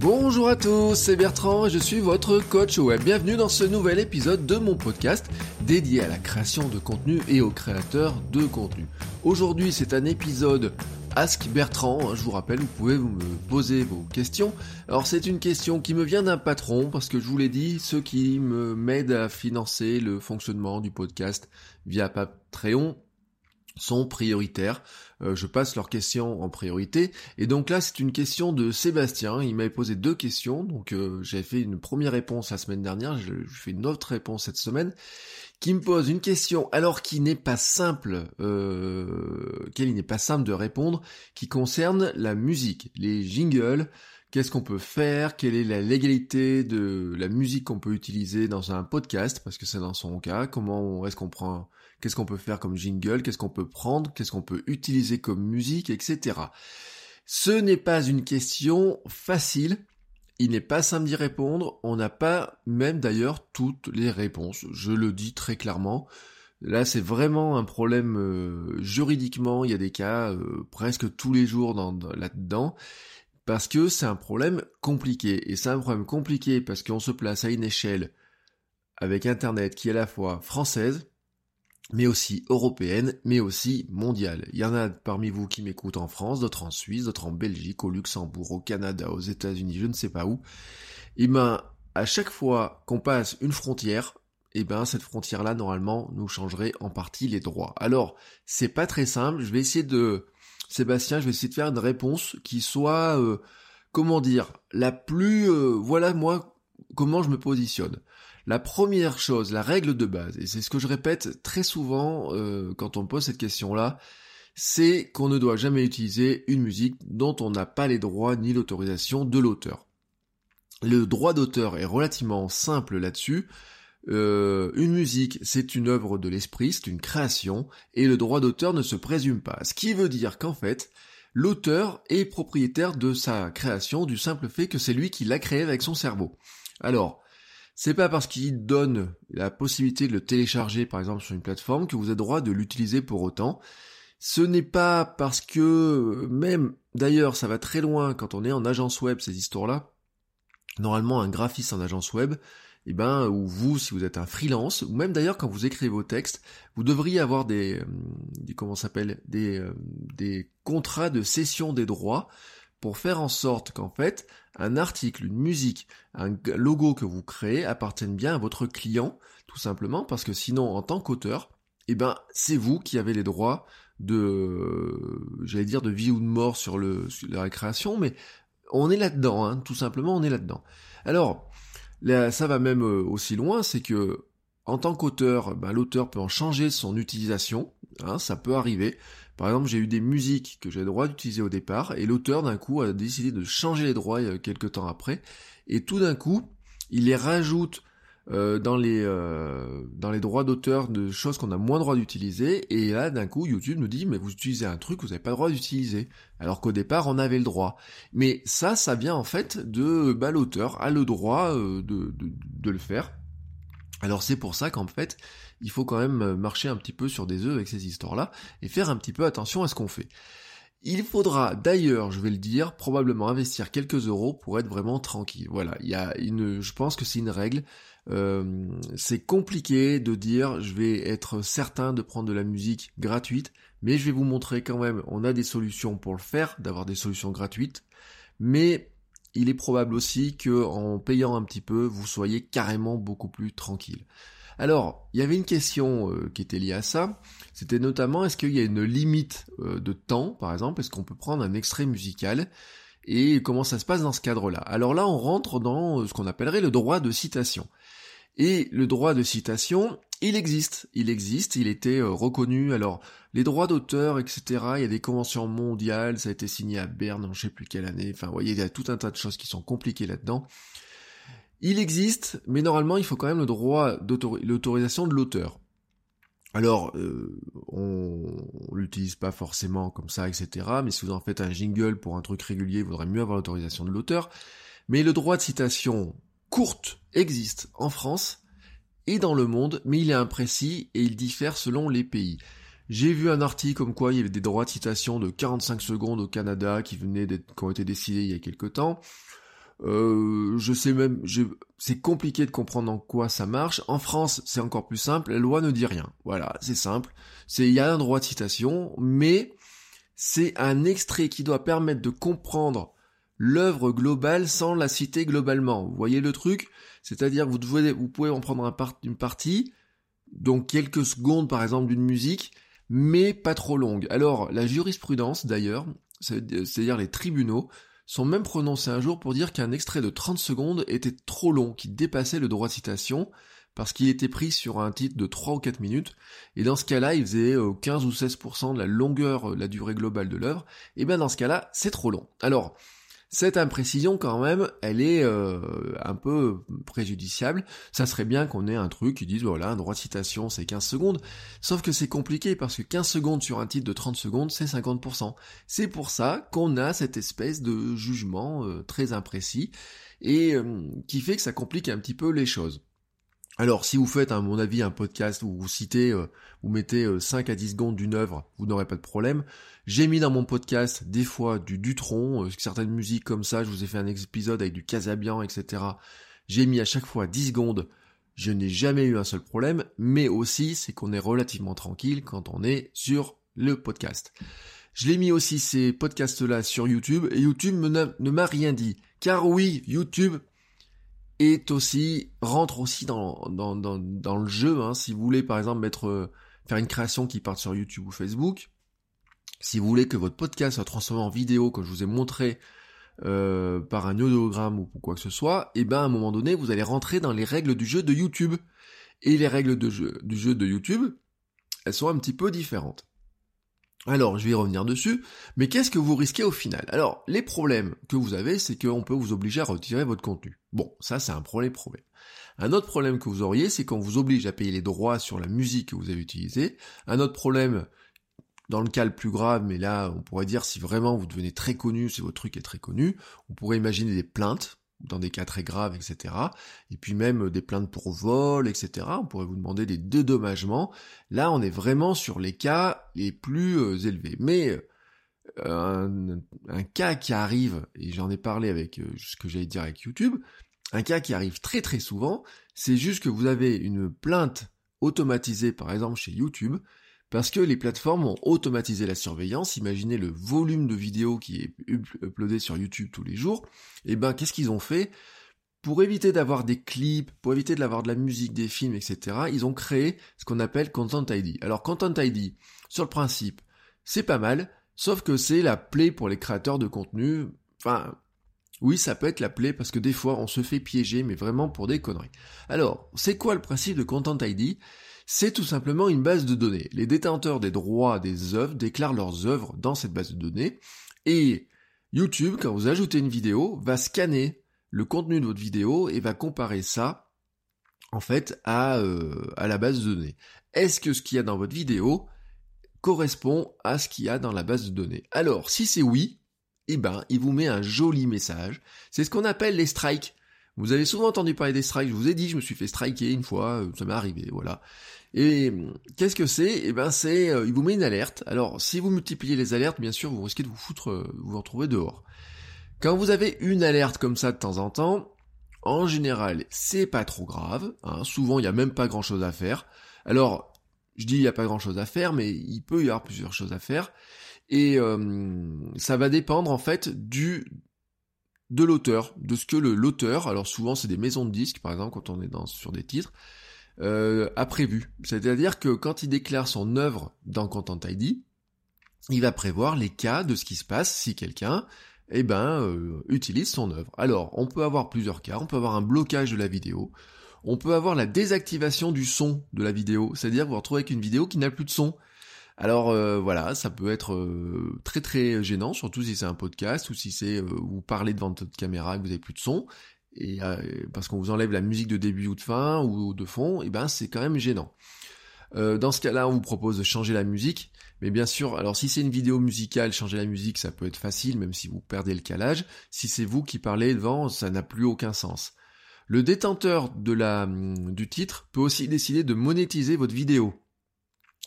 Bonjour à tous, c'est Bertrand et je suis votre coach web. Bienvenue dans ce nouvel épisode de mon podcast dédié à la création de contenu et aux créateurs de contenu. Aujourd'hui, c'est un épisode Ask Bertrand, je vous rappelle, vous pouvez vous me poser vos questions. Alors c'est une question qui me vient d'un patron, parce que je vous l'ai dit, ceux qui me m'aident à financer le fonctionnement du podcast via Patreon sont prioritaires. Euh, je passe leurs questions en priorité. Et donc là, c'est une question de Sébastien. Il m'avait posé deux questions. Donc euh, j'ai fait une première réponse la semaine dernière. Je, fais une autre réponse cette semaine qui me pose une question alors qui n'est pas simple, euh, qu'il n'est pas simple de répondre, qui concerne la musique, les jingles, qu'est-ce qu'on peut faire, quelle est la légalité de la musique qu'on peut utiliser dans un podcast, parce que c'est dans son cas, comment est-ce qu'on prend, qu'est-ce qu'on peut faire comme jingle, qu'est-ce qu'on peut prendre, qu'est-ce qu'on peut utiliser comme musique, etc. Ce n'est pas une question facile, il n'est pas simple d'y répondre, on n'a pas même d'ailleurs toutes les réponses, je le dis très clairement. Là, c'est vraiment un problème euh, juridiquement, il y a des cas euh, presque tous les jours dans, dans- là-dedans, parce que c'est un problème compliqué. Et c'est un problème compliqué parce qu'on se place à une échelle avec Internet qui est à la fois française, mais aussi européenne, mais aussi mondiale. Il y en a parmi vous qui m'écoutent en France, d'autres en Suisse, d'autres en Belgique, au Luxembourg, au Canada, aux États-Unis, je ne sais pas où. Et ben, à chaque fois qu'on passe une frontière, et ben cette frontière-là, normalement, nous changerait en partie les droits. Alors, c'est pas très simple. Je vais essayer de, Sébastien, je vais essayer de faire une réponse qui soit, euh, comment dire, la plus, euh, voilà moi comment je me positionne. La première chose, la règle de base, et c'est ce que je répète très souvent euh, quand on me pose cette question-là, c'est qu'on ne doit jamais utiliser une musique dont on n'a pas les droits ni l'autorisation de l'auteur. Le droit d'auteur est relativement simple là-dessus. Euh, une musique, c'est une œuvre de l'esprit, c'est une création, et le droit d'auteur ne se présume pas. Ce qui veut dire qu'en fait, l'auteur est propriétaire de sa création du simple fait que c'est lui qui l'a créé avec son cerveau. Alors, c'est pas parce qu'il donne la possibilité de le télécharger par exemple sur une plateforme que vous avez droit de l'utiliser pour autant. Ce n'est pas parce que même d'ailleurs ça va très loin quand on est en agence web ces histoires-là. Normalement un graphiste en agence web, eh ben ou vous si vous êtes un freelance ou même d'ailleurs quand vous écrivez vos textes, vous devriez avoir des, euh, des comment s'appelle des euh, des contrats de cession des droits pour faire en sorte qu'en fait un article, une musique, un logo que vous créez appartienne bien à votre client, tout simplement parce que sinon, en tant qu'auteur, eh ben, c'est vous qui avez les droits de, j'allais dire de vie ou de mort sur le, sur la création, mais on est là-dedans, hein, tout simplement, on est là-dedans. Alors, là, ça va même euh, aussi loin, c'est que, en tant qu'auteur, ben, l'auteur peut en changer son utilisation, hein, ça peut arriver. Par exemple, j'ai eu des musiques que j'avais le droit d'utiliser au départ, et l'auteur d'un coup a décidé de changer les droits euh, quelques temps après, et tout d'un coup, il les rajoute euh, dans les euh, dans les droits d'auteur de choses qu'on a moins droit d'utiliser, et là d'un coup YouTube nous dit mais vous utilisez un truc que vous n'avez pas le droit d'utiliser, alors qu'au départ on avait le droit. Mais ça, ça vient en fait de bah, l'auteur a le droit euh, de, de le faire. Alors c'est pour ça qu'en fait, il faut quand même marcher un petit peu sur des œufs avec ces histoires-là et faire un petit peu attention à ce qu'on fait. Il faudra d'ailleurs, je vais le dire, probablement investir quelques euros pour être vraiment tranquille. Voilà, il y a une, je pense que c'est une règle. Euh, c'est compliqué de dire je vais être certain de prendre de la musique gratuite, mais je vais vous montrer quand même, on a des solutions pour le faire, d'avoir des solutions gratuites, mais il est probable aussi que en payant un petit peu, vous soyez carrément beaucoup plus tranquille. Alors, il y avait une question euh, qui était liée à ça, c'était notamment est-ce qu'il y a une limite euh, de temps, par exemple, est-ce qu'on peut prendre un extrait musical? Et comment ça se passe dans ce cadre-là? Alors là, on rentre dans euh, ce qu'on appellerait le droit de citation. Et le droit de citation, il existe, il existe, il était reconnu. Alors, les droits d'auteur, etc., il y a des conventions mondiales, ça a été signé à Berne je sais plus quelle année. Enfin, vous voyez, il y a tout un tas de choses qui sont compliquées là-dedans. Il existe, mais normalement, il faut quand même le droit l'autorisation de l'auteur. Alors, euh, on, on l'utilise pas forcément comme ça, etc. Mais si vous en faites un jingle pour un truc régulier, il vaudrait mieux avoir l'autorisation de l'auteur. Mais le droit de citation courte existe en France et dans le monde, mais il est imprécis et il diffère selon les pays. J'ai vu un article comme quoi il y avait des droits de citation de 45 secondes au Canada qui venaient d'être, qui ont été décidés il y a quelque temps. Euh, je sais même, c'est compliqué de comprendre en quoi ça marche. En France, c'est encore plus simple. La loi ne dit rien. Voilà, c'est simple. C'est il y a un droit de citation, mais c'est un extrait qui doit permettre de comprendre l'œuvre globale sans la citer globalement. Vous voyez le truc? C'est-à-dire vous, vous pouvez en prendre un une partie, donc quelques secondes par exemple d'une musique, mais pas trop longue. Alors la jurisprudence d'ailleurs, c'est-à-dire les tribunaux, sont même prononcés un jour pour dire qu'un extrait de 30 secondes était trop long, qui dépassait le droit de citation, parce qu'il était pris sur un titre de 3 ou 4 minutes, et dans ce cas-là, il faisait 15 euh, ou 16% de la longueur, la durée globale de l'œuvre, et bien dans ce cas-là, c'est trop long. Alors, cette imprécision, quand même, elle est euh, un peu préjudiciable. Ça serait bien qu'on ait un truc qui dise, voilà, un droit de citation, c'est 15 secondes. Sauf que c'est compliqué, parce que 15 secondes sur un titre de 30 secondes, c'est 50%. C'est pour ça qu'on a cette espèce de jugement euh, très imprécis, et euh, qui fait que ça complique un petit peu les choses. Alors, si vous faites, à mon avis, un podcast où vous citez, euh, vous mettez 5 euh, à 10 secondes d'une œuvre, vous n'aurez pas de problème. J'ai mis dans mon podcast des fois du Dutron, euh, certaines musiques comme ça, je vous ai fait un épisode avec du Casabian, etc. J'ai mis à chaque fois 10 secondes. Je n'ai jamais eu un seul problème, mais aussi c'est qu'on est relativement tranquille quand on est sur le podcast. Je l'ai mis aussi ces podcasts-là sur YouTube et YouTube ne m'a rien dit. Car oui, YouTube est aussi rentre aussi dans dans, dans, le jeu. Hein. Si vous voulez par exemple euh, faire une création qui parte sur YouTube ou Facebook, si vous voulez que votre podcast soit transformé en vidéo, comme je vous ai montré euh, par un audiogramme ou quoi que ce soit, et eh ben à un moment donné vous allez rentrer dans les règles du jeu de YouTube. Et les règles de jeu, du jeu de YouTube, elles sont un petit peu différentes. Alors, je vais y revenir dessus, mais qu'est-ce que vous risquez au final? Alors, les problèmes que vous avez, c'est qu'on peut vous obliger à retirer votre contenu. Bon, ça c'est un premier problème. Un autre problème que vous auriez, c'est qu'on vous oblige à payer les droits sur la musique que vous avez utilisée. Un autre problème, dans le cas le plus grave, mais là on pourrait dire si vraiment vous devenez très connu, si votre truc est très connu, on pourrait imaginer des plaintes dans des cas très graves, etc. Et puis même des plaintes pour vol, etc. On pourrait vous demander des dédommagements. Là, on est vraiment sur les cas les plus euh, élevés. Mais euh, un, cas qui arrive, et j'en ai parlé avec euh, ce que j'allais dire avec YouTube, un cas qui arrive très très souvent, c'est juste que vous avez une plainte automatisée, par exemple chez YouTube, parce que les plateformes ont automatisé la surveillance. Imaginez le volume de vidéos qui est uploadé sur YouTube tous les jours. Et eh ben, qu'est-ce qu'ils ont fait? Pour éviter d'avoir des clips, pour éviter d'avoir de la musique, des films, etc., ils ont créé ce qu'on appelle Content ID. Alors Content ID, sur le principe, c'est pas mal, sauf que c'est la plaie pour les créateurs de contenu. Enfin, oui, ça peut être la plaie parce que des fois on se fait piéger, mais vraiment pour des conneries. Alors, c'est quoi le principe de Content ID c'est tout simplement une base de données. Les détenteurs des droits des œuvres déclarent leurs œuvres dans cette base de données et YouTube, quand vous ajoutez une vidéo, va scanner le contenu de votre vidéo et va comparer ça en fait à, euh, à la base de données. Est-ce que ce qu'il y a dans votre vidéo correspond à ce qu'il y a dans la base de données? Alors, si c'est oui, eh ben, il vous met un joli message. C'est ce qu'on appelle les strikes. Vous avez souvent entendu parler des strikes, je vous ai dit, je me suis fait striker une fois, euh, ça m'est arrivé, voilà. Et qu'est-ce que c'est? Eh ben c'est, euh, il vous met une alerte. Alors si vous multipliez les alertes, bien sûr, vous risquez de vous foutre, euh, vous, retrouver dehors. Quand vous avez une alerte comme ça de temps en temps, en général, c'est pas trop grave. Hein. Souvent, il n'y a même pas grand-chose à faire. Alors, je dis il n'y a pas grand-chose à faire, mais il peut y avoir plusieurs choses à faire. Et euh, ça va dépendre en fait du de l'auteur, de ce que l'auteur, alors souvent c'est des maisons de disques par exemple quand on est dans, sur des titres, euh, a prévu. C'est-à-dire que quand il déclare son œuvre dans Content ID, il va prévoir les cas de ce qui se passe si quelqu'un eh ben, euh, utilise son œuvre. Alors, on peut avoir plusieurs cas, on peut avoir un blocage de la vidéo, On peut avoir la désactivation du son de la vidéo, c'est-à-dire vous retrouvez avec une vidéo qui n'a plus de son. Alors euh, voilà, ça peut être euh, très très gênant, surtout si c'est un podcast ou si c'est euh, vous parlez devant votre caméra et que vous n'avez plus de son, et parce qu'on vous enlève la musique de début ou de fin ou de fond, et ben c'est quand même gênant. dans ce cas-là, on vous propose de changer la musique, mais bien sûr, alors si c'est une vidéo musicale, changer la musique, ça peut être facile, même si vous perdez le calage. Si c'est vous qui parlez devant, ça n'a plus aucun sens. Le détenteur de la, du titre peut aussi décider de monétiser votre vidéo.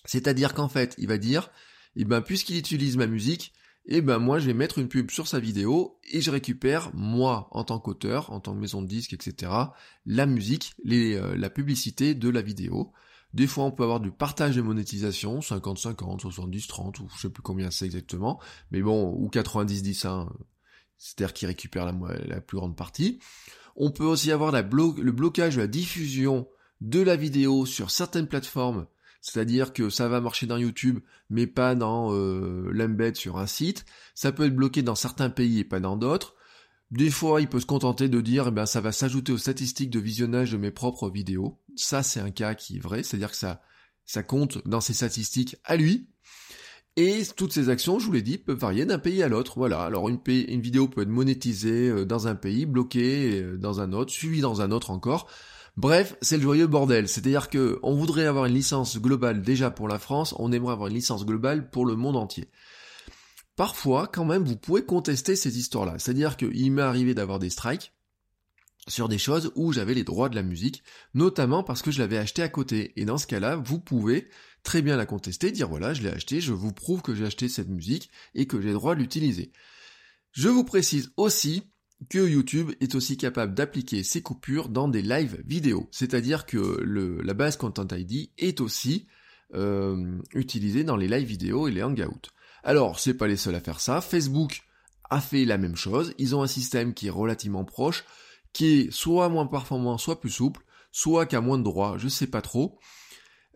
C'est-à-dire qu'en fait, il va dire, eh ben, puisqu'il utilise ma musique, eh ben, moi, je vais mettre une pub sur sa vidéo et je récupère, moi, en tant qu'auteur, en tant que maison de disque, etc., la musique, euh, la publicité de la vidéo. Des fois, on peut avoir du partage de monétisation, 50-50, 70-30, ou je sais plus combien c'est exactement, mais bon, ou 90-10, hein, c'est-à-dire qu'il récupère la, la, plus grande partie. On peut aussi avoir le blocage de la diffusion de la vidéo sur certaines plateformes c'est-à-dire que ça va marcher dans YouTube, mais pas dans euh, l'embed sur un site. Ça peut être bloqué dans certains pays et pas dans d'autres. Des fois, il peut se contenter de dire, eh ben, ça va s'ajouter aux statistiques de visionnage de mes propres vidéos. Ça, c'est un cas qui est vrai, c'est-à-dire que ça, ça compte dans ses statistiques à lui. Et toutes ces actions, je vous l'ai dit, peuvent varier d'un pays à l'autre. Voilà. Alors une, une vidéo peut être monétisée euh, dans un pays, bloquée euh, dans un autre, suivie dans un autre encore. Bref, c'est le joyeux bordel. C'est-à-dire que on voudrait avoir une licence globale déjà pour la France, on aimerait avoir une licence globale pour le monde entier. Parfois, quand même, vous pouvez contester ces histoires-là. C'est-à-dire qu'il m'est arrivé d'avoir des strikes sur des choses où j'avais les droits de la musique, notamment parce que je l'avais acheté à côté. Et dans ce cas-là, vous pouvez très bien la contester, dire voilà, je l'ai acheté, je vous prouve que j'ai acheté cette musique et que j'ai le droit de l'utiliser. Je vous précise aussi que YouTube est aussi capable d'appliquer ces coupures dans des live vidéo. C'est-à-dire que la base Content ID est aussi euh, utilisée dans les live vidéo et les hangouts. Alors, c'est pas les seuls à faire ça. Facebook a fait la même chose. Ils ont un système qui est relativement proche, qui est soit moins performant, soit plus souple, soit qui a moins de droits, je sais pas trop.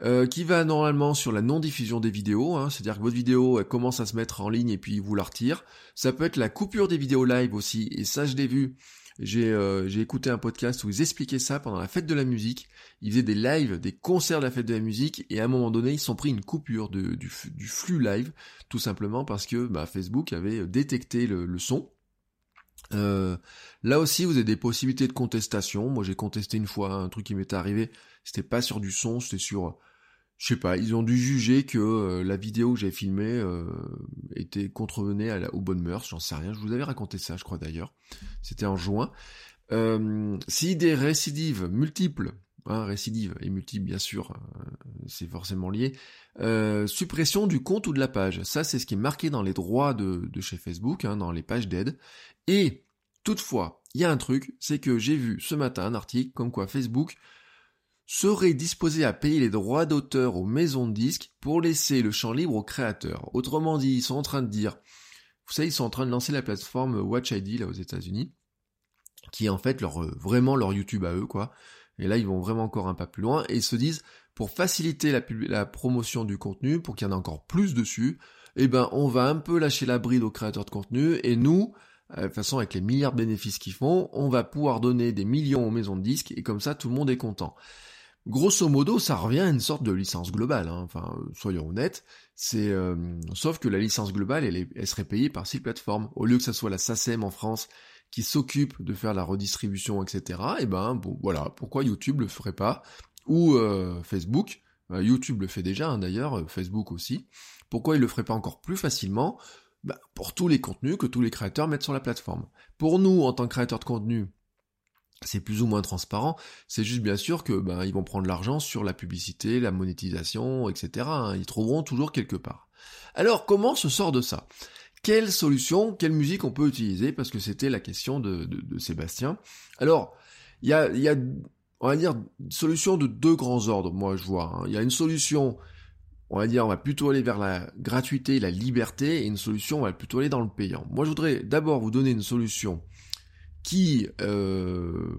Euh, qui va normalement sur la non-diffusion des vidéos, hein, c'est-à-dire que votre vidéo commence à se mettre en ligne et puis vous la retire. Ça peut être la coupure des vidéos live aussi, et ça je l'ai vu. J'ai euh, écouté un podcast où ils expliquaient ça pendant la fête de la musique. Ils faisaient des lives, des concerts de la fête de la musique, et à un moment donné, ils sont pris une coupure de, du, flux live, tout simplement parce que bah, Facebook avait détecté le, son. Euh, là aussi, vous avez des possibilités de contestation. Moi, j'ai contesté une fois un truc qui m'était arrivé. C'était pas sur du son, c'était sur je sais pas, ils ont dû juger que euh, la vidéo que j'ai filmée euh, était contrevenait à la, aux bonnes mœurs, j'en sais rien, je vous avais raconté ça, je crois d'ailleurs, c'était en juin. Euh, si des récidives multiples, hein, récidives et multiples bien sûr, c'est forcément lié, suppression du compte ou de la page, ça c'est ce qui est marqué dans les droits de, de chez Facebook, hein, dans les pages d'aide, et toutefois, il y a un truc, c'est que j'ai vu ce matin un article comme quoi Facebook serait disposé à payer les droits d'auteur aux maisons de disques pour laisser le champ libre aux créateurs. Autrement dit, ils sont en train de dire, vous savez, ils sont en train de lancer la plateforme Watch ID là aux États-Unis, qui est en fait leur vraiment leur YouTube à eux quoi. Et là, ils vont vraiment encore un pas plus loin et ils se disent, pour faciliter la, la promotion du contenu, pour qu'il y en ait encore plus dessus, eh ben, on va un peu lâcher la bride aux créateurs de contenu et nous, euh, de toute façon, avec les milliards de bénéfices qu'ils font, on va pouvoir donner des millions aux maisons de disques et comme ça, tout le monde est content. Grosso modo, ça revient à une sorte de licence globale. Hein. Enfin, soyons honnêtes. C'est euh, sauf que la licence globale, elle, elle serait payée par six plateformes. Au lieu que ça soit la SACEM en France qui s'occupe de faire la redistribution, etc. Et eh ben bon, voilà. Pourquoi YouTube le ferait pas? Ou euh, Facebook? Bah, YouTube le fait déjà, hein, d'ailleurs, euh, Facebook aussi. Pourquoi il le ferait pas encore plus facilement? Bah, Pour tous les contenus que tous les créateurs mettent sur la plateforme. Pour nous, en tant que créateurs de contenu, c'est plus ou moins transparent. C'est juste bien sûr que ben ils vont prendre l'argent sur la publicité, la monétisation, etc. Hein. Ils trouveront toujours quelque part. Alors comment se sort de ça? Quelle solution, quelle musique on peut utiliser? Parce que c'était la question de, Sébastien. Alors il y a, y a, on va dire, solution de deux grands ordres. Moi je vois. Hein. Il y a une solution on va dire, on va plutôt aller vers la gratuité, la liberté, et une solution, on va plutôt aller dans le payant. Moi, je voudrais d'abord vous donner une solution qui euh,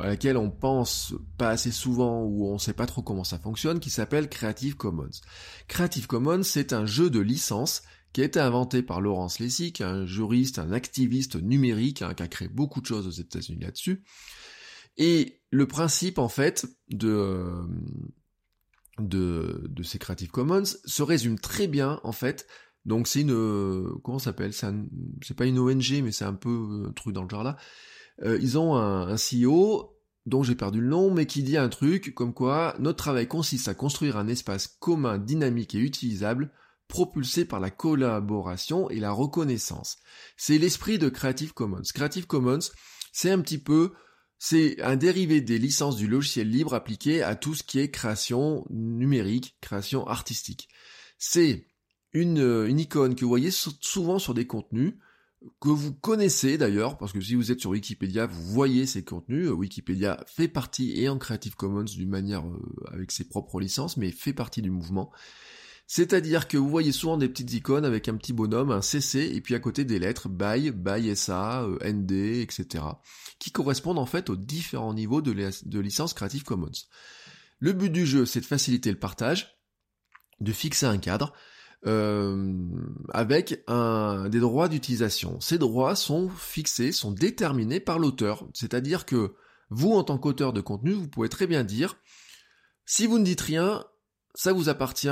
à laquelle on pense pas assez souvent ou on sait pas trop comment ça fonctionne, qui s'appelle Creative Commons. Creative Commons, c'est un jeu de licence qui a été inventé par Laurence Lessig, un juriste, un activiste numérique, hein, qui a créé beaucoup de choses aux États-Unis là-dessus. Et le principe, en fait, de, de, de ces Creative Commons se résume très bien, en fait. Donc c'est une... Comment ça s'appelle? C'est pas une ONG, mais c'est un peu un truc dans le genre là. Euh, ils ont un, un CEO dont j'ai perdu le nom, mais qui dit un truc comme quoi notre travail consiste à construire un espace commun, dynamique et utilisable, propulsé par la collaboration et la reconnaissance. C'est l'esprit de Creative Commons. Creative Commons, c'est un petit peu c'est un dérivé des licences du logiciel libre appliqué à tout ce qui est création numérique, création artistique. C'est une, une icône que vous voyez souvent sur des contenus, que vous connaissez d'ailleurs, parce que si vous êtes sur Wikipédia, vous voyez ces contenus. Wikipédia fait partie et en Creative Commons d'une manière euh, avec ses propres licences, mais fait partie du mouvement. C'est-à-dire que vous voyez souvent des petites icônes avec un petit bonhomme, un CC, et puis à côté des lettres BY, BY SA, euh, ND, etc. qui correspondent en fait aux différents niveaux de, de licence Creative Commons. Le but du jeu, c'est de faciliter le partage, de fixer un cadre, euh, avec un, des droits d'utilisation. Ces droits sont fixés, sont déterminés par l'auteur. C'est-à-dire que vous, en tant qu'auteur de contenu, vous pouvez très bien dire, si vous ne dites rien, ça vous appartient,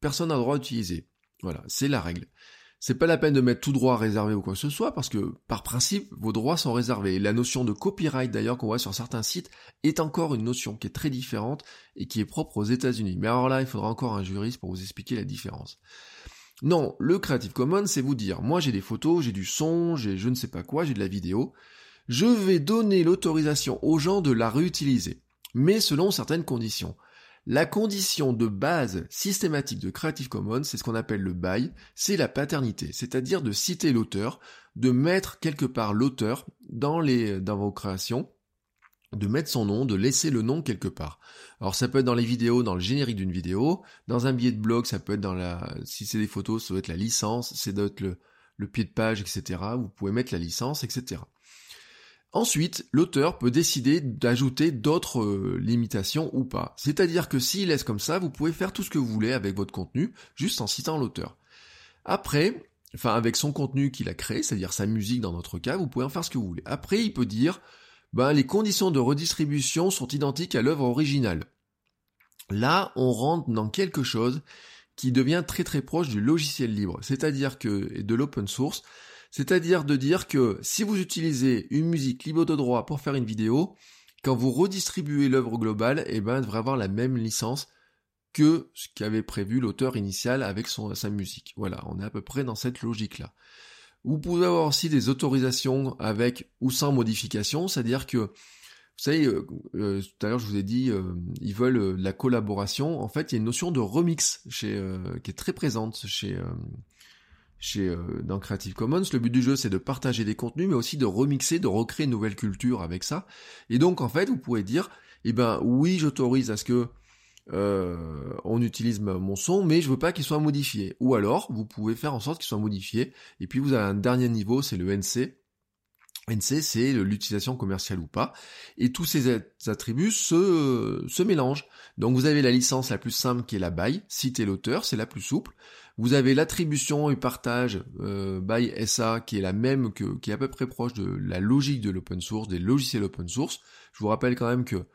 personne n'a le droit d'utiliser. Voilà, c'est la règle. C'est pas la peine de mettre tout droit réservé ou quoi que ce soit, parce que par principe, vos droits sont réservés. la notion de copyright d'ailleurs qu'on voit sur certains sites est encore une notion qui est très différente et qui est propre aux États-Unis. Mais alors là, il faudra encore un juriste pour vous expliquer la différence. Non, le Creative Commons, c'est vous dire, moi j'ai des photos, j'ai du son, j'ai je ne sais pas quoi, j'ai de la vidéo. Je vais donner l'autorisation aux gens de la réutiliser, mais selon certaines conditions. La condition de base systématique de Creative Commons, c'est ce qu'on appelle le bail, c'est la paternité, c'est-à-dire de citer l'auteur, de mettre quelque part l'auteur dans, dans vos créations, de mettre son nom, de laisser le nom quelque part. Alors ça peut être dans les vidéos, dans le générique d'une vidéo, dans un billet de blog, ça peut être dans la, si c'est des photos, ça doit être la licence, c'est doit être le, le pied de page, etc. Vous pouvez mettre la licence, etc. Ensuite, l'auteur peut décider d'ajouter d'autres euh, limitations ou pas. C'est-à-dire que s'il laisse comme ça, vous pouvez faire tout ce que vous voulez avec votre contenu, juste en citant l'auteur. Après, enfin avec son contenu qu'il a créé, c'est-à-dire sa musique dans notre cas, vous pouvez en faire ce que vous voulez. Après, il peut dire, ben, les conditions de redistribution sont identiques à l'œuvre originale. Là, on rentre dans quelque chose qui devient très très proche du logiciel libre, c'est-à-dire que de l'open source, c'est-à-dire de dire que si vous utilisez une musique libre de droit pour faire une vidéo, quand vous redistribuez l'œuvre globale, eh ben, elle devrait avoir la même licence que ce qu'avait prévu l'auteur initial avec son, sa musique. Voilà, on est à peu près dans cette logique-là. Vous pouvez avoir aussi des autorisations avec ou sans modification, c'est-à-dire que, vous savez, euh, euh, tout à l'heure je vous ai dit, euh, ils veulent la collaboration. En fait, il y a une notion de remix qui est très présente chez chez euh, dans Creative Commons. Le but du jeu, c'est de partager des contenus, mais aussi de remixer, de recréer une nouvelle culture avec ça. Et donc, en fait, vous pouvez dire, eh ben, oui, j'autorise à ce que euh, on utilise mon son, mais je veux pas qu'il soit modifié. Ou alors, vous pouvez faire en sorte qu'il soit modifié. Et puis, vous avez un dernier niveau, c'est le NC. NC, c'est l'utilisation commerciale ou pas. Et tous ces attributs se, se mélangent. Donc vous avez la licence la plus simple qui est la BY, citer l'auteur, c'est la plus souple. Vous avez l'attribution et partage euh, by SA qui est la même que, qui est à peu près proche de la logique de l'open source, des logiciels open source. Je vous rappelle quand même que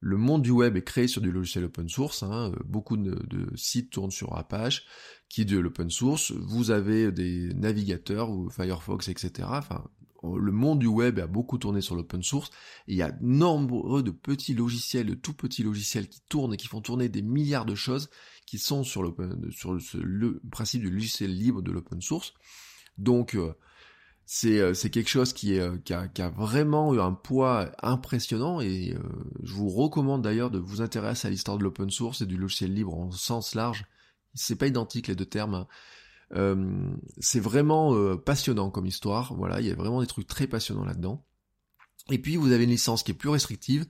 le monde du web est créé sur du logiciel open source. Hein. Beaucoup de, sites tournent sur Apache, qui est de l'open source. Vous avez des navigateurs ou Firefox, etc. le monde du web a beaucoup tourné sur l'open source. il y a nombreux de petits logiciels, de tout petits logiciels qui tournent et qui font tourner des milliards de choses qui sont sur, sur le, principe du logiciel libre de l'open source. Donc euh, euh, c'est quelque chose euh, qui, a, vraiment eu un poids impressionnant et je vous recommande d'ailleurs de vous intéresser à l'histoire de l'open source et du logiciel libre en sens large. C'est pas identique les deux termes. Hein. C'est vraiment passionnant comme histoire. Voilà, il y a vraiment des trucs très passionnants là-dedans. Et puis vous avez une licence qui est plus restrictive,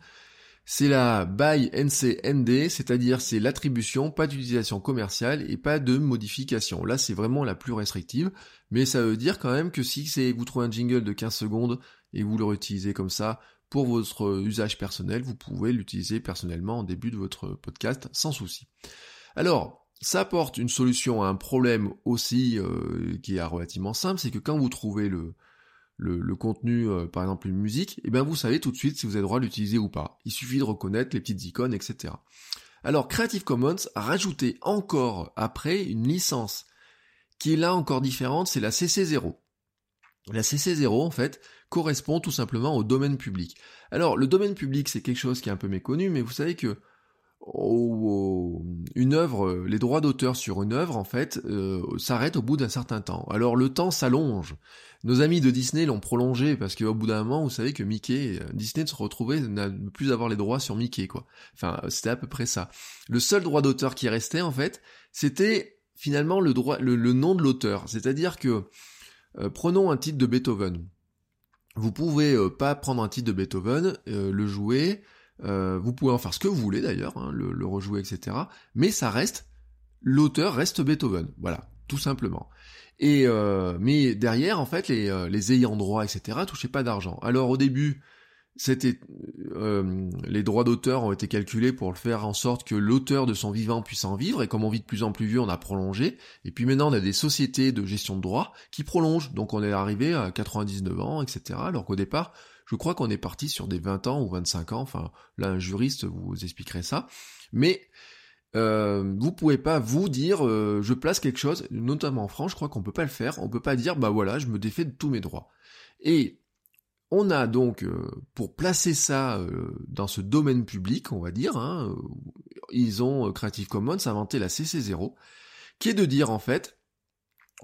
c'est la by NCND, c'est-à-dire c'est l'attribution, pas d'utilisation commerciale et pas de modification. Là, c'est vraiment la plus restrictive, mais ça veut dire quand même que si vous trouvez un jingle de 15 secondes et vous le réutilisez comme ça pour votre usage personnel, vous pouvez l'utiliser personnellement en début de votre podcast sans souci. Alors, ça apporte une solution à un problème aussi euh, qui est relativement simple, c'est que quand vous trouvez le, le, contenu, euh, par exemple une musique, et eh bien vous savez tout de suite si vous avez le droit de l'utiliser ou pas. Il suffit de reconnaître les petites icônes, etc. Alors Creative Commons a rajouté encore après une licence qui est là encore différente, c'est la CC0. La CC0 en fait correspond tout simplement au domaine public. Alors le domaine public c'est quelque chose qui est un peu méconnu, mais vous savez que une œuvre, euh, les droits d'auteur sur une œuvre, en fait, euh, s'arrêtent au bout d'un certain temps. Alors le temps s'allonge. Nos amis de Disney l'ont prolongé parce qu'au bout d'un moment, vous savez que Mickey, euh, Disney se retrouvait n'a plus avoir les droits sur Mickey, quoi. Enfin, c'était à peu près ça. Le seul droit d'auteur qui restait, en fait, c'était finalement le droit, le, nom de l'auteur. C'est-à-dire que prenons un titre de Beethoven. Vous pouvez pas prendre un titre de Beethoven, le jouer, euh, vous pouvez en faire ce que vous voulez d'ailleurs, hein, le, rejouer, etc. Mais ça reste, l'auteur reste Beethoven, voilà, tout simplement. Et euh, mais derrière, en fait, les, euh, les ayants droit, etc. touchaient pas d'argent. Alors au début, c'était les droits d'auteur ont été calculés pour le faire en sorte que l'auteur de son vivant puisse en vivre. Et comme on vit de plus en plus vieux, on a prolongé. Et puis maintenant, on a des sociétés de gestion de droits qui prolongent. Donc on est arrivé à 99 ans, etc. Alors qu'au départ, je crois qu'on est parti sur des 20 ans ou 25 ans, enfin là un juriste vous expliquerait ça, mais euh, vous pouvez pas vous dire euh, je place quelque chose, notamment en France, je crois qu'on peut pas le faire, on peut pas dire bah voilà, je me défais de tous mes droits. Et on a donc, euh, pour placer ça euh, dans ce domaine public, on va dire, hein, ils ont Creative Commons inventé la CC0, qui est de dire en fait,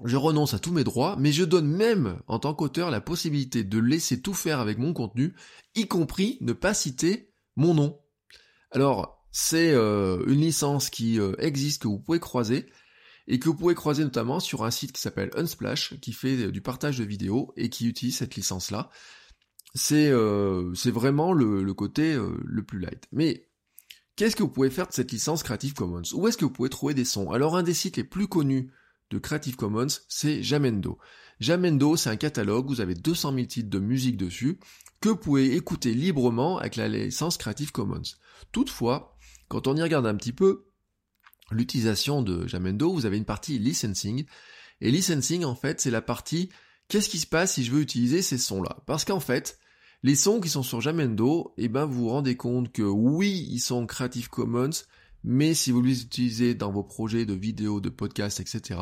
je renonce à tous mes droits, mais je donne même, en tant qu'auteur, la possibilité de laisser tout faire avec mon contenu, y compris ne pas citer mon nom. Alors, c'est euh, une licence qui euh, existe, que vous pouvez croiser, et que vous pouvez croiser notamment sur un site qui s'appelle Unsplash, qui fait euh, du partage de vidéos, et qui utilise cette licence-là. C'est vraiment le, le côté le plus light. Mais qu'est-ce que vous pouvez faire de cette licence Creative Commons? Où est-ce que vous pouvez trouver des sons? Alors un des sites les plus connus de Creative Commons, c'est Jamendo. Jamendo, c'est un catalogue, vous avez 200 000 titres de musique dessus, que vous pouvez écouter librement avec la licence Creative Commons. Toutefois, quand on y regarde un petit peu, l'utilisation de Jamendo, vous avez une partie licensing, et licensing, en fait, c'est la partie qu'est-ce qui se passe si je veux utiliser ces sons-là? Parce qu'en fait, les sons qui sont sur Jamendo, eh ben vous vous rendez compte que oui, ils sont Creative Commons, mais si vous les utilisez dans vos projets de vidéos, de podcasts, etc.,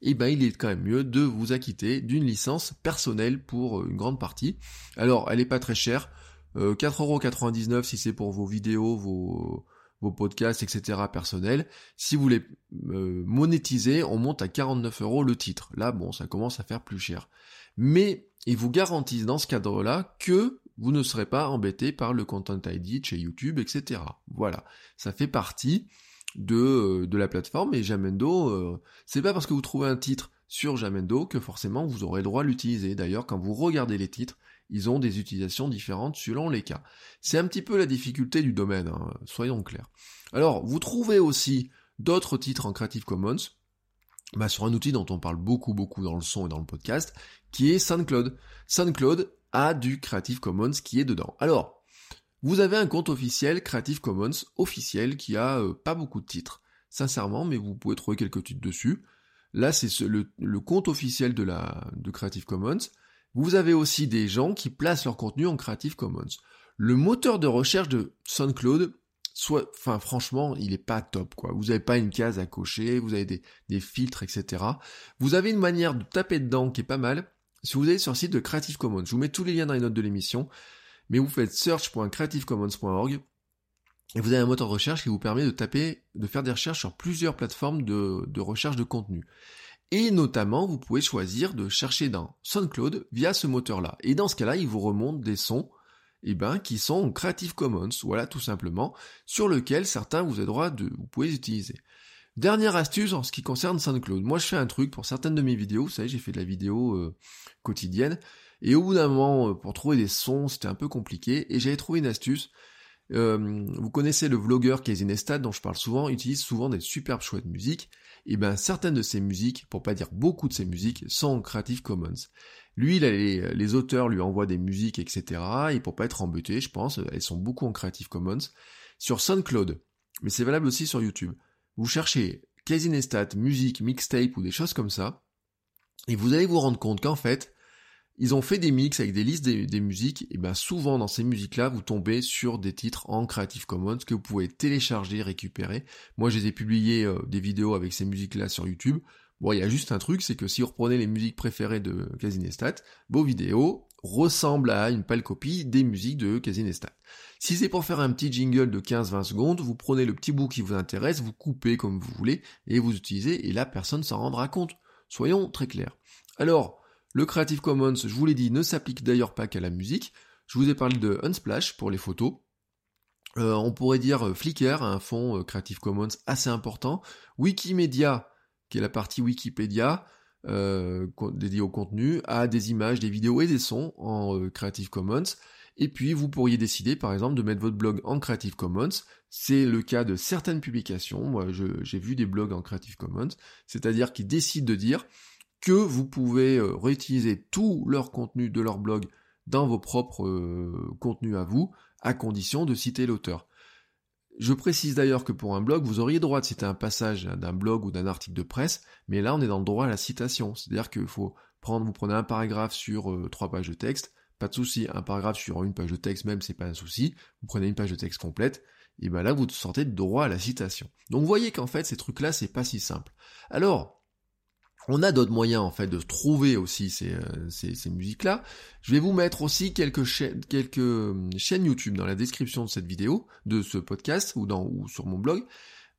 eh ben il est quand même mieux de vous acquitter d'une licence personnelle pour euh, une grande partie. Alors, elle n'est pas très chère, euh, 4,99€ si c'est pour vos vidéos, vos, vos podcasts, etc. personnels. Si vous voulez euh, monétiser, on monte à 49 euros le titre. Là, bon, ça commence à faire plus cher. Mais ils vous garantissent dans ce cadre-là que vous ne serez pas embêté par le Content ID chez YouTube, etc. Voilà, ça fait partie de, euh, de la plateforme et Jamendo, euh, c'est pas parce que vous trouvez un titre sur Jamendo que forcément vous aurez le droit de l'utiliser. D'ailleurs, quand vous regardez les titres, ils ont des utilisations différentes selon les cas. C'est un petit peu la difficulté du domaine, hein, soyons clairs. Alors, vous trouvez aussi d'autres titres en Creative Commons, bah, sur un outil dont on parle beaucoup beaucoup dans le son et dans le podcast, qui est SoundCloud. SoundCloud a du Creative Commons qui est dedans. Alors, vous avez un compte officiel Creative Commons officiel qui a euh, pas beaucoup de titres, sincèrement, mais vous pouvez trouver quelques titres dessus. Là, c'est le, compte officiel de la de Creative Commons. Vous avez aussi des gens qui placent leur contenu en Creative Commons. Le moteur de recherche de SoundCloud, soit, enfin, franchement, il est pas top, quoi. Vous n'avez pas une case à cocher, vous avez des filtres, etc. Vous avez une manière de taper dedans qui est pas mal. Si vous allez sur le site de Creative Commons, je vous mets tous les liens dans les notes de l'émission, mais vous faites search.creativecommons.org et vous avez un moteur de recherche qui vous permet de taper, de faire des recherches sur plusieurs plateformes de, recherche de contenu. Et notamment, vous pouvez choisir de chercher dans SoundCloud via ce moteur-là. Et dans ce cas-là, il vous remonte des sons eh ben, qui sont Creative Commons, voilà tout simplement, sur lequel certains vous avez droit de, vous pouvez utiliser. Dernière astuce en ce qui concerne SoundCloud. Moi, je fais un truc pour certaines de mes vidéos. Vous savez, j'ai fait de la vidéo euh, quotidienne. Et au bout d'un moment, euh, pour trouver des sons, c'était un peu compliqué. Et j'avais trouvé une astuce. Euh, vous connaissez le vlogueur Casey Neistat, dont je parle souvent, il utilise souvent des superbes choix de musique. Et ben, certaines de ses musiques, pour pas dire beaucoup de ses musiques, sont en Creative Commons. Lui, les, les, auteurs lui envoient des musiques, etc. Et pour pas être embêté, je pense, elles sont beaucoup en Creative Commons. Sur SoundCloud, mais c'est valable aussi sur YouTube vous cherchez Casinestat, musique, mixtape ou des choses comme ça, et vous allez vous rendre compte qu'en fait, ils ont fait des mix avec des listes des, musiques, et bien souvent dans ces musiques-là, vous tombez sur des titres en Creative Commons que vous pouvez télécharger, récupérer. Moi, j'ai publié euh, des vidéos avec ces musiques-là sur YouTube. Bon, il y a juste un truc, c'est que si vous reprenez les musiques préférées de Casinestat, vos vidéos ressemblent à une pâle copie des musiques de Casinestat. Si c'est pour faire un petit jingle de 15-20 secondes, vous prenez le petit bout qui vous intéresse, vous coupez comme vous voulez, et vous utilisez, et là, personne s'en rendra compte. Soyons très clairs. Alors, le Creative Commons, je vous l'ai dit, ne s'applique d'ailleurs pas qu'à la musique. Je vous ai parlé de Unsplash pour les photos. Euh, on pourrait dire euh, Flickr, un fonds euh, Creative Commons assez important. Wikimedia, qui est la partie Wikipédia, dédiée au contenu, a des images, des vidéos et des sons en Creative Commons. Et puis vous pourriez décider par exemple de mettre votre blog en Creative Commons. C'est le cas de certaines publications. Moi j'ai vu des blogs en Creative Commons. C'est-à-dire qu'ils décident de dire que vous pouvez euh, réutiliser tout leur contenu de leur blog dans vos propres euh, contenus à vous, à condition de citer l'auteur. Je précise d'ailleurs que pour un blog, vous auriez droit de citer un passage d'un blog ou d'un article de presse, mais là on est dans le droit à la citation. C'est-à-dire qu'il faut prendre, vous prenez un paragraphe sur euh, trois pages de texte, pas de souci, un paragraphe sur une page de texte même, c'est pas un souci, vous prenez une page de texte complète, et ben là vous sortez de droit à la citation. Donc vous voyez qu'en fait ces trucs-là c'est pas si simple. Alors, on a d'autres moyens en fait de trouver aussi ces, euh, ces, musiques-là. Je vais vous mettre aussi quelques, euh, chaînes YouTube dans la description de cette vidéo, de ce podcast ou, dans, sur mon blog,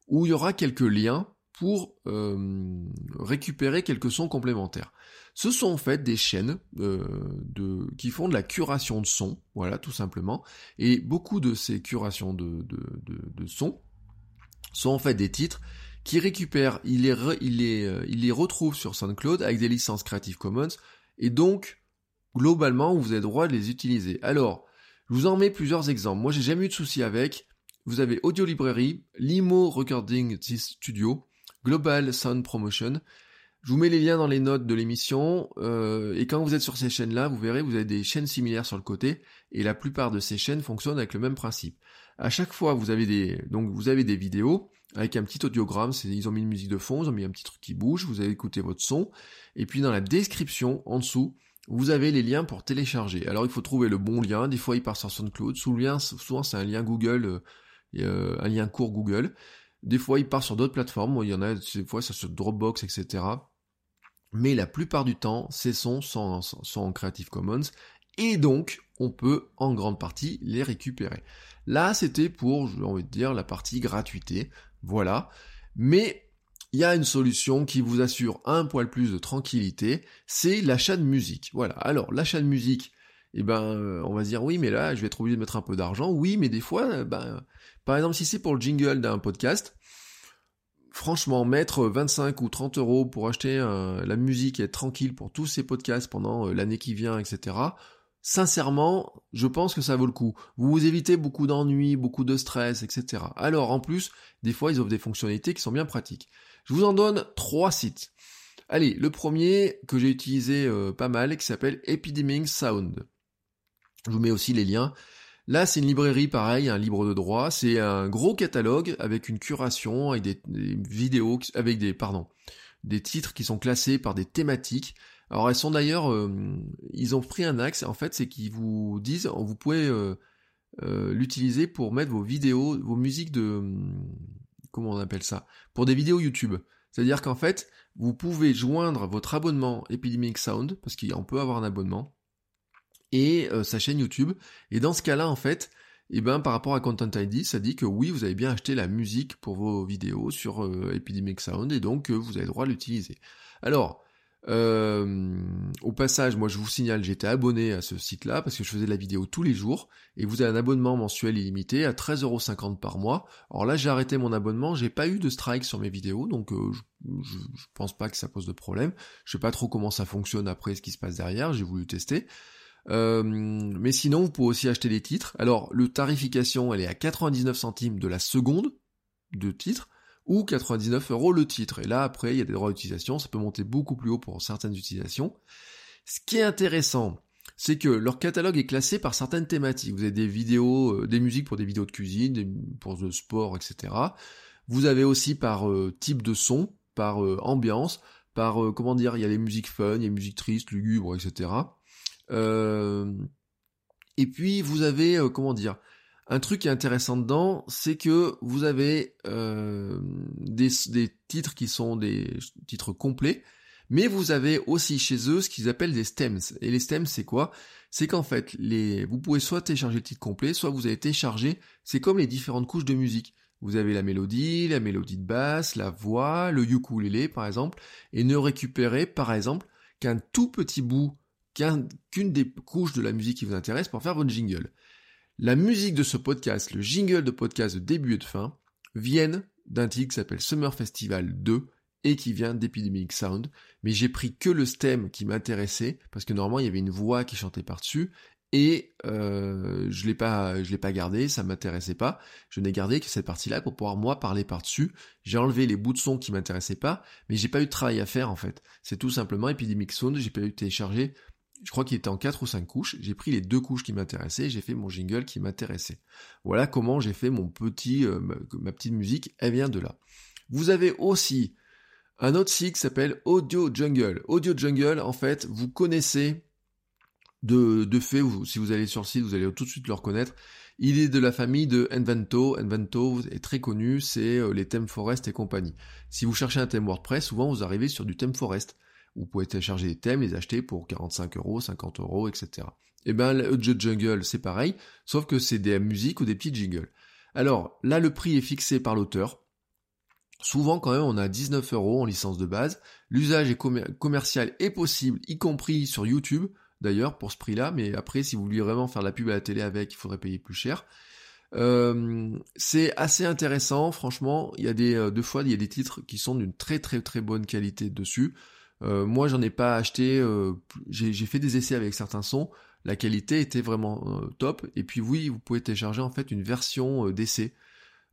où il y aura quelques liens pour euh, récupérer quelques sons complémentaires. Ce sont en fait des chaînes de, qui font de la curation de sons, voilà tout simplement. Et beaucoup de ces curations de, de, de sons sont en fait des titres qui récupère, il les, il, euh, retrouve sur SoundCloud avec des licences Creative Commons, et donc, globalement, vous avez droit de les utiliser. Alors, je vous en mets plusieurs exemples. Moi, j'ai jamais eu de souci avec. Vous avez Audio Library, Limo Recording Studio, Global Sound Promotion. Je vous mets les liens dans les notes de l'émission, euh, et quand vous êtes sur ces chaînes-là, vous verrez, vous avez des chaînes similaires sur le côté, et la plupart de ces chaînes fonctionnent avec le même principe. À chaque fois, vous avez des, donc vous avez des vidéos, avec un petit audiogramme, ils ont mis une musique de fond, ils ont mis un petit truc qui bouge, vous avez écouté votre son, et puis dans la description, en dessous, vous avez les liens pour télécharger. Alors il faut trouver le bon lien, des fois il part sur SoundCloud, souvent c'est un lien Google, euh, euh, un lien court Google, des fois il part sur d'autres plateformes, il y en a des fois ça sur Dropbox, etc. Mais la plupart du temps, ces sons sont en Creative Commons, et donc on peut en grande partie les récupérer. Là, c'était pour, j'ai envie de dire, la partie gratuité. Voilà. Mais il y a une solution qui vous assure un poil plus de tranquillité, c'est l'achat de musique. Voilà. Alors, l'achat de musique, eh ben, euh, on va se dire oui, mais là, je vais être obligé de mettre un peu d'argent. Oui, mais des fois, euh, ben, par exemple, si c'est pour le jingle d'un podcast, franchement, mettre 25 ou 30 euros pour acheter la musique et être tranquille pour tous ces podcasts pendant euh, l'année qui vient, etc sincèrement, je pense que ça vaut le coup. Vous vous évitez beaucoup d'ennuis, beaucoup de stress, etc. Alors, en plus, des fois, ils offrent des fonctionnalités qui sont bien pratiques. Je vous en donne trois sites. Allez, le premier que j'ai utilisé euh, pas mal, qui s'appelle Epidemic Sound. Je vous mets aussi les liens. Là, c'est une librairie pareil, un libre de droit. C'est un gros catalogue avec une curation, avec des, des vidéos, avec des, pardon, des titres qui sont classés par des thématiques. Alors elles sont d'ailleurs, euh, ils ont pris un axe, en fait, c'est qu'ils vous disent, vous pouvez euh, euh, l'utiliser pour mettre vos vidéos, vos musiques de, comment on appelle ça, pour des vidéos YouTube. C'est-à-dire qu'en fait, vous pouvez joindre votre abonnement Epidemic Sound, parce qu'on peut avoir un abonnement, et sa chaîne YouTube. Et dans ce cas-là, en fait, eh ben par rapport à Content ID, ça dit que oui, vous avez bien acheté la musique pour vos vidéos sur Epidemic Sound, et donc vous avez le droit de l'utiliser. Alors, euh, au passage, moi je vous signale, j'étais abonné à ce site-là parce que je faisais de la vidéo tous les jours et vous avez un abonnement mensuel illimité à 13,50€ par mois. Alors là j'ai arrêté mon abonnement, j'ai pas eu de strike sur mes vidéos donc euh, je, pense pas que ça pose de problème. Je sais pas trop comment ça fonctionne après ce qui se passe derrière, j'ai voulu tester. Euh, mais sinon vous pouvez aussi acheter des titres. Alors le tarification elle est à 99 centimes de la seconde de titre ou 99 euros le titre. Et là, après, il y a des droits d'utilisation, ça peut monter beaucoup plus haut pour certaines utilisations. Ce qui est intéressant, c'est que leur catalogue est classé par certaines thématiques. Vous avez des vidéos, euh, des musiques pour des vidéos de cuisine, pour le sport, etc. Vous avez aussi par euh, type de son, par euh, ambiance, par comment dire, il y a les musiques fun, il y a les musiques tristes, lugubres, etc. et puis vous avez, comment dire, un truc qui est intéressant dedans, c'est que vous avez des, des titres qui sont des titres complets, mais vous avez aussi chez eux ce qu'ils appellent des stems. Et les stems, c'est quoi? C'est qu'en fait, les... vous pouvez soit télécharger le titre complet, soit vous avez téléchargé, c'est comme les différentes couches de musique. Vous avez la mélodie, la mélodie de basse, la voix, le ukulélé par exemple, et ne récupérez par exemple qu'un tout petit bout, qu'une des couches de la musique qui vous intéresse pour faire votre jingle. La musique de ce podcast, le jingle de podcast de début et de fin, viennent d'un titre qui s'appelle Summer Festival 2, et qui vient d'Epidemic Sound, mais j'ai pris que le stem qui m'intéressait, parce que normalement il y avait une voix qui chantait par-dessus, et euh, je l'ai pas, l'ai pas gardé, ça m'intéressait pas. Je n'ai gardé que cette partie-là pour pouvoir moi parler par-dessus. J'ai enlevé les bouts de son qui m'intéressaient pas, mais j'ai pas eu de travail à faire en fait. C'est tout simplement Epidemic Sound, j'ai pas eu télécharger. Je crois qu'il était en 4 ou 5 couches. J'ai pris les deux couches qui m'intéressaient, j'ai fait mon jingle qui m'intéressait. Voilà comment j'ai fait mon petit, euh, ma petite musique. Elle vient de là. Vous avez aussi un autre site s'appelle Audio Jungle. Audio Jungle, en fait, vous connaissez de, de fait, si vous allez sur le site, vous allez tout de suite le reconnaître. Il est de la famille de Envento. Envento est très connu, c'est euh, les thèmes Forest et compagnie. Si vous cherchez un thème WordPress, souvent vous arrivez sur du thème Forest. Vous pouvez télécharger des thèmes, les acheter pour 45 euros, 50 euros, etc. Et eh ben, Audio Jungle, c'est pareil, sauf que c'est des musiques ou des petits jingles. Alors, là, le prix est fixé par l'auteur. Souvent quand même on a 19 euros en licence de base. L'usage est commercial et possible, y compris sur YouTube d'ailleurs pour ce prix-là, mais après si vous vouliez vraiment faire la pub à la télé avec, il faudrait payer plus cher. Euh, c'est assez intéressant, franchement. Il y a des euh, deux fois il y a des titres qui sont d'une très très très bonne qualité dessus. Euh, moi j'en ai pas acheté, j'ai fait des essais avec certains sons. La qualité était vraiment top. Et puis oui, vous pouvez télécharger en fait une version d'essai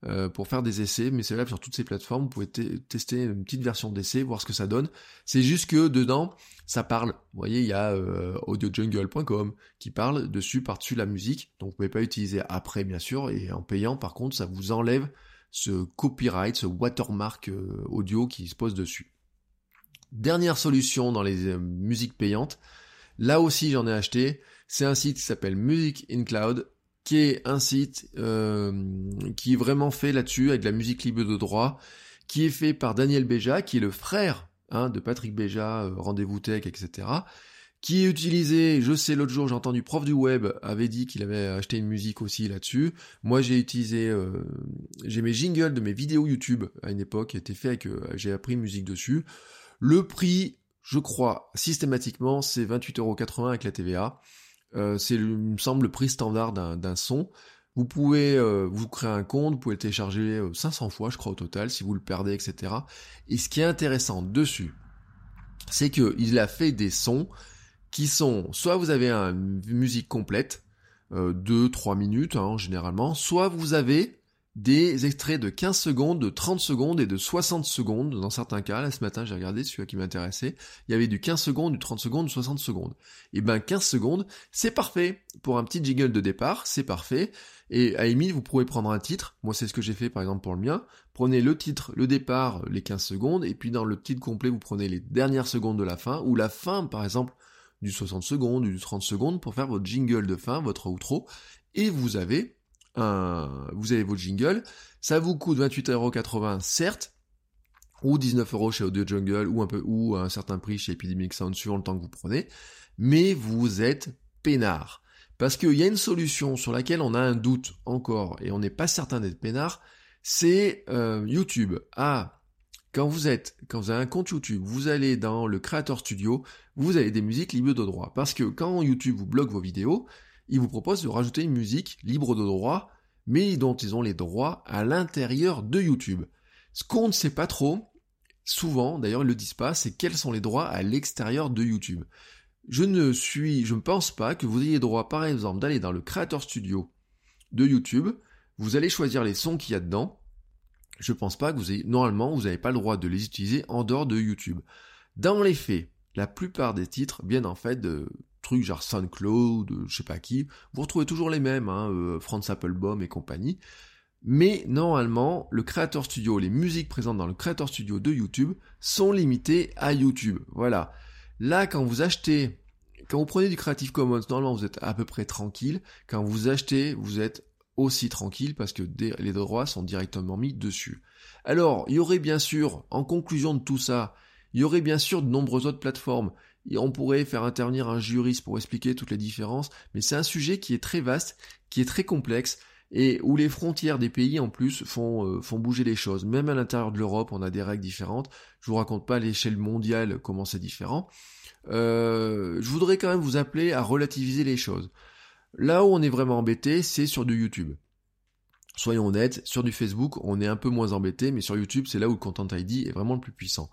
euh, pour faire des essais, mais c'est là sur toutes ces plateformes, vous pouvez tester une petite version d'essai, voir ce que ça donne. C'est juste que dedans, ça parle. Vous voyez, il y a euh, audiojungle.com qui parle dessus, par-dessus la musique, donc vous pouvez pas utiliser après bien sûr, et en payant par contre, ça vous enlève ce copyright, ce watermark euh, audio qui se pose dessus. Dernière solution dans les musiques payantes, là aussi j'en ai acheté, c'est un site qui s'appelle Music in Cloud, qui est un site euh, qui est vraiment fait là-dessus avec de la musique libre de droit, qui est fait par Daniel Béja, qui est le frère hein, de Patrick Béja, euh, Rendez-vous Tech, etc. Qui est utilisé, je sais l'autre jour j'ai entendu prof du web avait dit qu'il avait acheté une musique aussi là-dessus. Moi j'ai utilisé, euh, j'ai mes jingles de mes vidéos YouTube à une époque, qui étaient faits avec, j'ai appris musique dessus. Le prix, je crois, systématiquement, c'est 28,80€ avec la TVA. Euh, c'est, il me semble, le prix standard d'un son. Vous pouvez euh, vous créer un compte, vous pouvez le télécharger 500 euh, fois, je crois, au total, si vous le perdez, etc. Et ce qui est intéressant dessus, c'est qu'il a fait des sons qui sont, soit vous avez une musique complète, 2-3 minutes hein, généralement, soit vous avez des extraits de 15 secondes, de 30 secondes et de 60 secondes, dans certains cas, là ce matin j'ai regardé celui qui m'intéressait, il y avait du 15 secondes, du 30 secondes, du 60 secondes. Et ben 15 secondes, c'est parfait. Pour un petit jingle de départ, c'est parfait, et à Amy, vous pouvez prendre un titre, moi c'est ce que j'ai fait par exemple pour le mien, prenez le titre, le départ, les 15 secondes, et puis dans le titre complet vous prenez les dernières secondes de la fin, ou la fin par exemple du 60 secondes, du 30 secondes, pour faire votre jingle de fin, votre outro, et vous avez vous avez votre jingle, ça vous coûte 28,80€ certes, ou 19€ chez Audio Jungle, ou un peu, ou un certain prix chez Epidemic Sound suivant le temps que vous prenez, mais vous êtes peinard. Parce qu'il y a une solution sur laquelle on a un doute encore, et on n'est pas certain d'être peinard, c'est euh, YouTube. Ah, quand vous êtes, quand vous avez un compte YouTube, vous allez dans le Creator Studio, vous avez des musiques libres de droit. Parce que quand YouTube vous bloque vos vidéos, il vous propose de rajouter une musique libre de droit, mais dont ils ont les droits à l'intérieur de YouTube. Ce qu'on ne sait pas trop, souvent, d'ailleurs ils le disent pas, c'est quels sont les droits à l'extérieur de YouTube. Je ne suis, je ne pense pas que vous ayez droit, par exemple, d'aller dans le Creator Studio de YouTube, vous allez choisir les sons qu'il y a dedans. Je pense pas que vous ayez, normalement, vous n'avez pas le droit de les utiliser en dehors de YouTube. Dans les faits, la plupart des titres viennent en fait de trucs genre SoundCloud, je sais pas qui, vous retrouvez toujours les mêmes, hein, euh, Franz Applebaum et compagnie. Mais normalement, le Creator Studio, les musiques présentes dans le Creator Studio de YouTube sont limitées à YouTube. Voilà. Là, quand vous achetez, quand vous prenez du Creative Commons, normalement vous êtes à peu près tranquille. Quand vous achetez, vous êtes aussi tranquille parce que les droits sont directement mis dessus. Alors, il y aurait bien sûr, en conclusion de tout ça, il y aurait bien sûr de nombreuses autres plateformes. On pourrait faire intervenir un juriste pour expliquer toutes les différences, mais c'est un sujet qui est très vaste, qui est très complexe, et où les frontières des pays en plus font, euh, bouger les choses. Même à l'intérieur de l'Europe, on a des règles différentes. Je vous raconte pas à l'échelle mondiale comment c'est différent. Euh, je voudrais quand même vous appeler à relativiser les choses. Là où on est vraiment embêté, c'est sur du YouTube. Soyons honnêtes, sur du Facebook, on est un peu moins embêté, mais sur YouTube, c'est là où le Content ID est vraiment le plus puissant.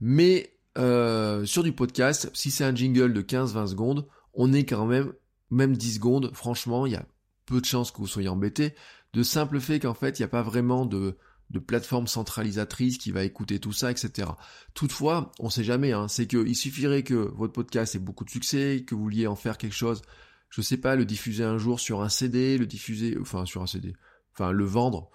Mais euh, sur du podcast, si c'est un jingle de 15-20 secondes, on est quand même, même 10 secondes, franchement, il y a peu de chances que vous soyez embêté, de simple fait qu'en fait, il n'y a pas vraiment de, de plateforme centralisatrice qui va écouter tout ça, etc. Toutefois, on sait jamais, hein, c'est qu'il suffirait que votre podcast ait beaucoup de succès, que vous vouliez en faire quelque chose, je sais pas, le diffuser un jour sur un CD, le diffuser, enfin sur un CD, enfin le vendre,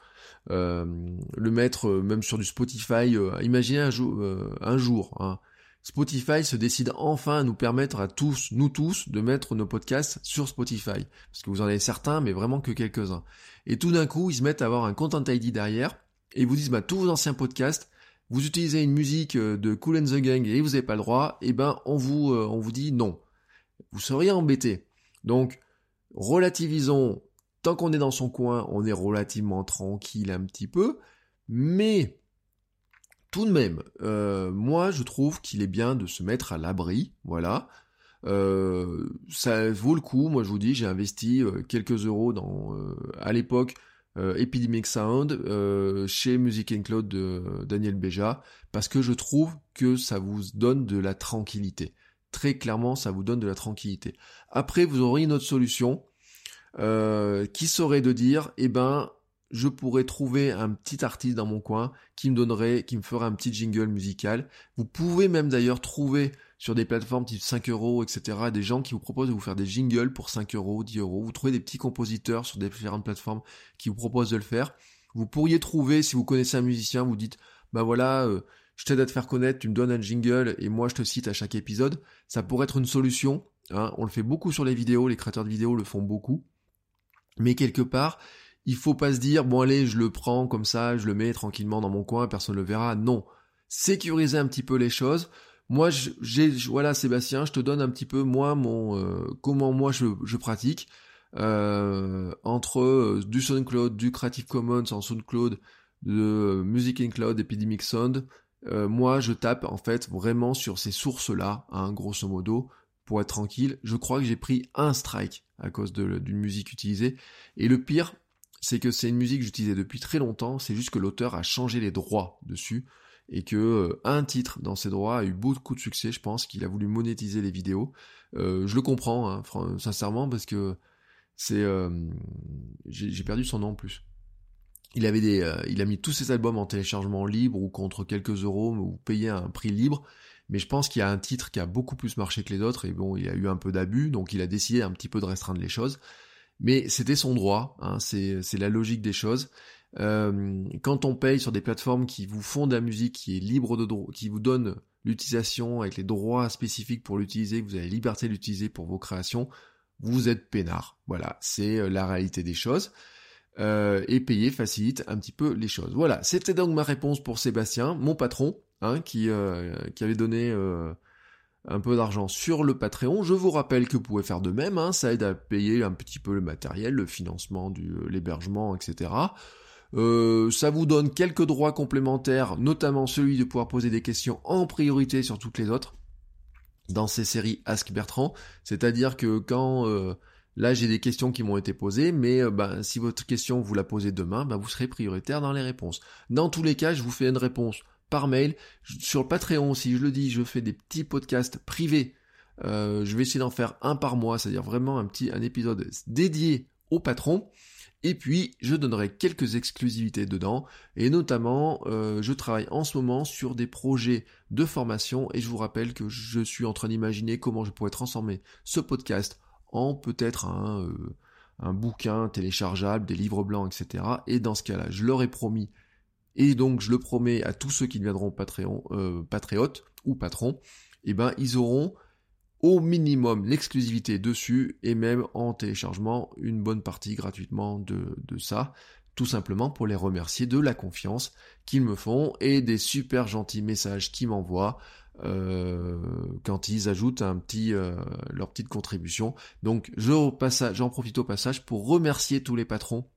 le mettre euh, même sur du Spotify. Euh, imaginez un jour, un jour, hein, Spotify se décide enfin à nous permettre à tous, nous tous, de mettre nos podcasts sur Spotify. Parce que vous en avez certains, mais vraiment que quelques-uns. Et tout d'un coup, ils se mettent à avoir un Content ID derrière, et ils vous disent, bah, tous vos anciens podcasts, vous utilisez une musique euh, de Cool and the Gang et vous n'avez pas le droit, et eh ben, on vous, euh, on vous dit non. Vous seriez embêté. Donc, relativisons, tant qu'on est dans son coin, on est relativement tranquille un petit peu, mais tout de même, euh, moi je trouve qu'il est bien de se mettre à l'abri, voilà. Euh, ça vaut le coup, moi je vous dis, j'ai investi euh, quelques euros dans, à l'époque, Epidemic Sound, chez Music Cloud de Daniel Béja, parce que je trouve que ça vous donne de la tranquillité. Très clairement, ça vous donne de la tranquillité. Après, vous aurez une autre solution, qui serait de dire, eh ben, je pourrais trouver un petit artiste dans mon coin qui me donnerait, qui me ferait un petit jingle musical. Vous pouvez même d'ailleurs trouver sur des plateformes type 5 euros, etc., des gens qui vous proposent de vous faire des jingles pour 5 euros, 10 euros. Vous trouvez des petits compositeurs sur différentes plateformes qui vous proposent de le faire. Vous pourriez trouver, si vous connaissez un musicien, vous dites, bah voilà, euh, je t'aide à te faire connaître, tu me donnes un jingle et moi je te cite à chaque épisode. Ça pourrait être une solution. Hein. On le fait beaucoup sur les vidéos, les créateurs de vidéos le font beaucoup. Mais quelque part, il faut pas se dire bon allez je le prends comme ça, je le mets tranquillement dans mon coin, personne ne le verra. Non, sécuriser un petit peu les choses. Moi j'ai voilà Sébastien, je te donne un petit peu moi mon euh, comment moi je, je pratique euh, entre euh, du SoundCloud, du Creative Commons en SoundCloud, de Music in Cloud, Epidemic Sound. moi je tape en fait vraiment sur ces sources là, hein, grosso modo, pour être tranquille. Je crois que j'ai pris un strike à cause d'une musique utilisée. Et le pire, c'est que c'est une musique que j'utilisais depuis très longtemps, c'est juste que l'auteur a changé les droits dessus, et que euh, un titre dans ses droits a eu beaucoup de succès, je pense qu'il a voulu monétiser les vidéos. Euh, je le comprends, hein, sincèrement, parce que c'est... Euh, j'ai perdu son nom en plus. Il avait des, il a mis tous ses albums en téléchargement libre ou contre quelques euros ou payé un prix libre. Mais je pense qu'il y a un titre qui a beaucoup plus marché que les autres et bon, il y a eu un peu d'abus, donc il a décidé un petit peu de restreindre les choses. Mais c'était son droit, hein, c'est la logique des choses. Euh, quand on paye sur des plateformes qui vous font de la musique qui est libre de droit, qui vous donnent l'utilisation avec les droits spécifiques pour l'utiliser, que vous avez la liberté de l'utiliser pour vos créations, vous êtes peinard. Voilà, c'est euh, la réalité des choses. Euh, et payer facilite un petit peu les choses. Voilà, c'était donc ma réponse pour Sébastien, mon patron, hein, qui, qui avait donné un peu d'argent sur le Patreon. Je vous rappelle que vous pouvez faire de même, hein, ça aide à payer un petit peu le matériel, le financement euh, l'hébergement, etc. Euh, ça vous donne quelques droits complémentaires, notamment celui de pouvoir poser des questions en priorité sur toutes les autres dans ces séries Ask Bertrand. C'est-à-dire que quand euh, là j'ai des questions qui m'ont été posées, mais bah, si votre question vous la posez demain, bah, vous serez prioritaire dans les réponses. Dans tous les cas, je vous fais une réponse par mail. Sur le Patreon aussi, je le dis, je fais des petits podcasts privés. Euh, je vais essayer d'en faire un par mois, c'est-à-dire vraiment un petit un épisode dédié au patron. Et puis, je donnerai quelques exclusivités dedans. Et notamment, euh, je travaille en ce moment sur des projets de formation. Et je vous rappelle que je suis en train d'imaginer comment je pourrais transformer ce podcast en peut-être un, euh, un bouquin téléchargeable, des livres blancs, etc. Et dans ce cas-là, je leur ai promis et donc je le promets à tous ceux qui deviendront euh, patriotes ou patrons, eh ben ils auront au minimum l'exclusivité dessus et même en téléchargement une bonne partie gratuitement de, de ça tout simplement pour les remercier de la confiance qu'ils me font et des super gentils messages qu'ils m'envoient euh, quand ils ajoutent un petit euh, leur petite contribution. Donc je j'en profite au passage pour remercier tous les patrons.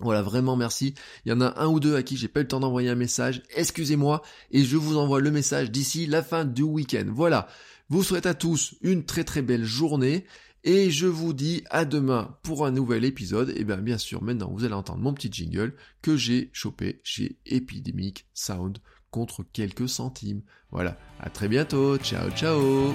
Voilà, vraiment merci. Il y en a un ou deux à qui j'ai pas eu le temps d'envoyer un message. Excusez-moi et je vous envoie le message d'ici la fin du week-end. Voilà. Vous souhaite à tous une très très belle journée et je vous dis à demain pour un nouvel épisode. Et bien bien sûr, maintenant vous allez entendre mon petit jingle que j'ai chopé chez Epidemic Sound contre quelques centimes. Voilà, à très bientôt. Ciao ciao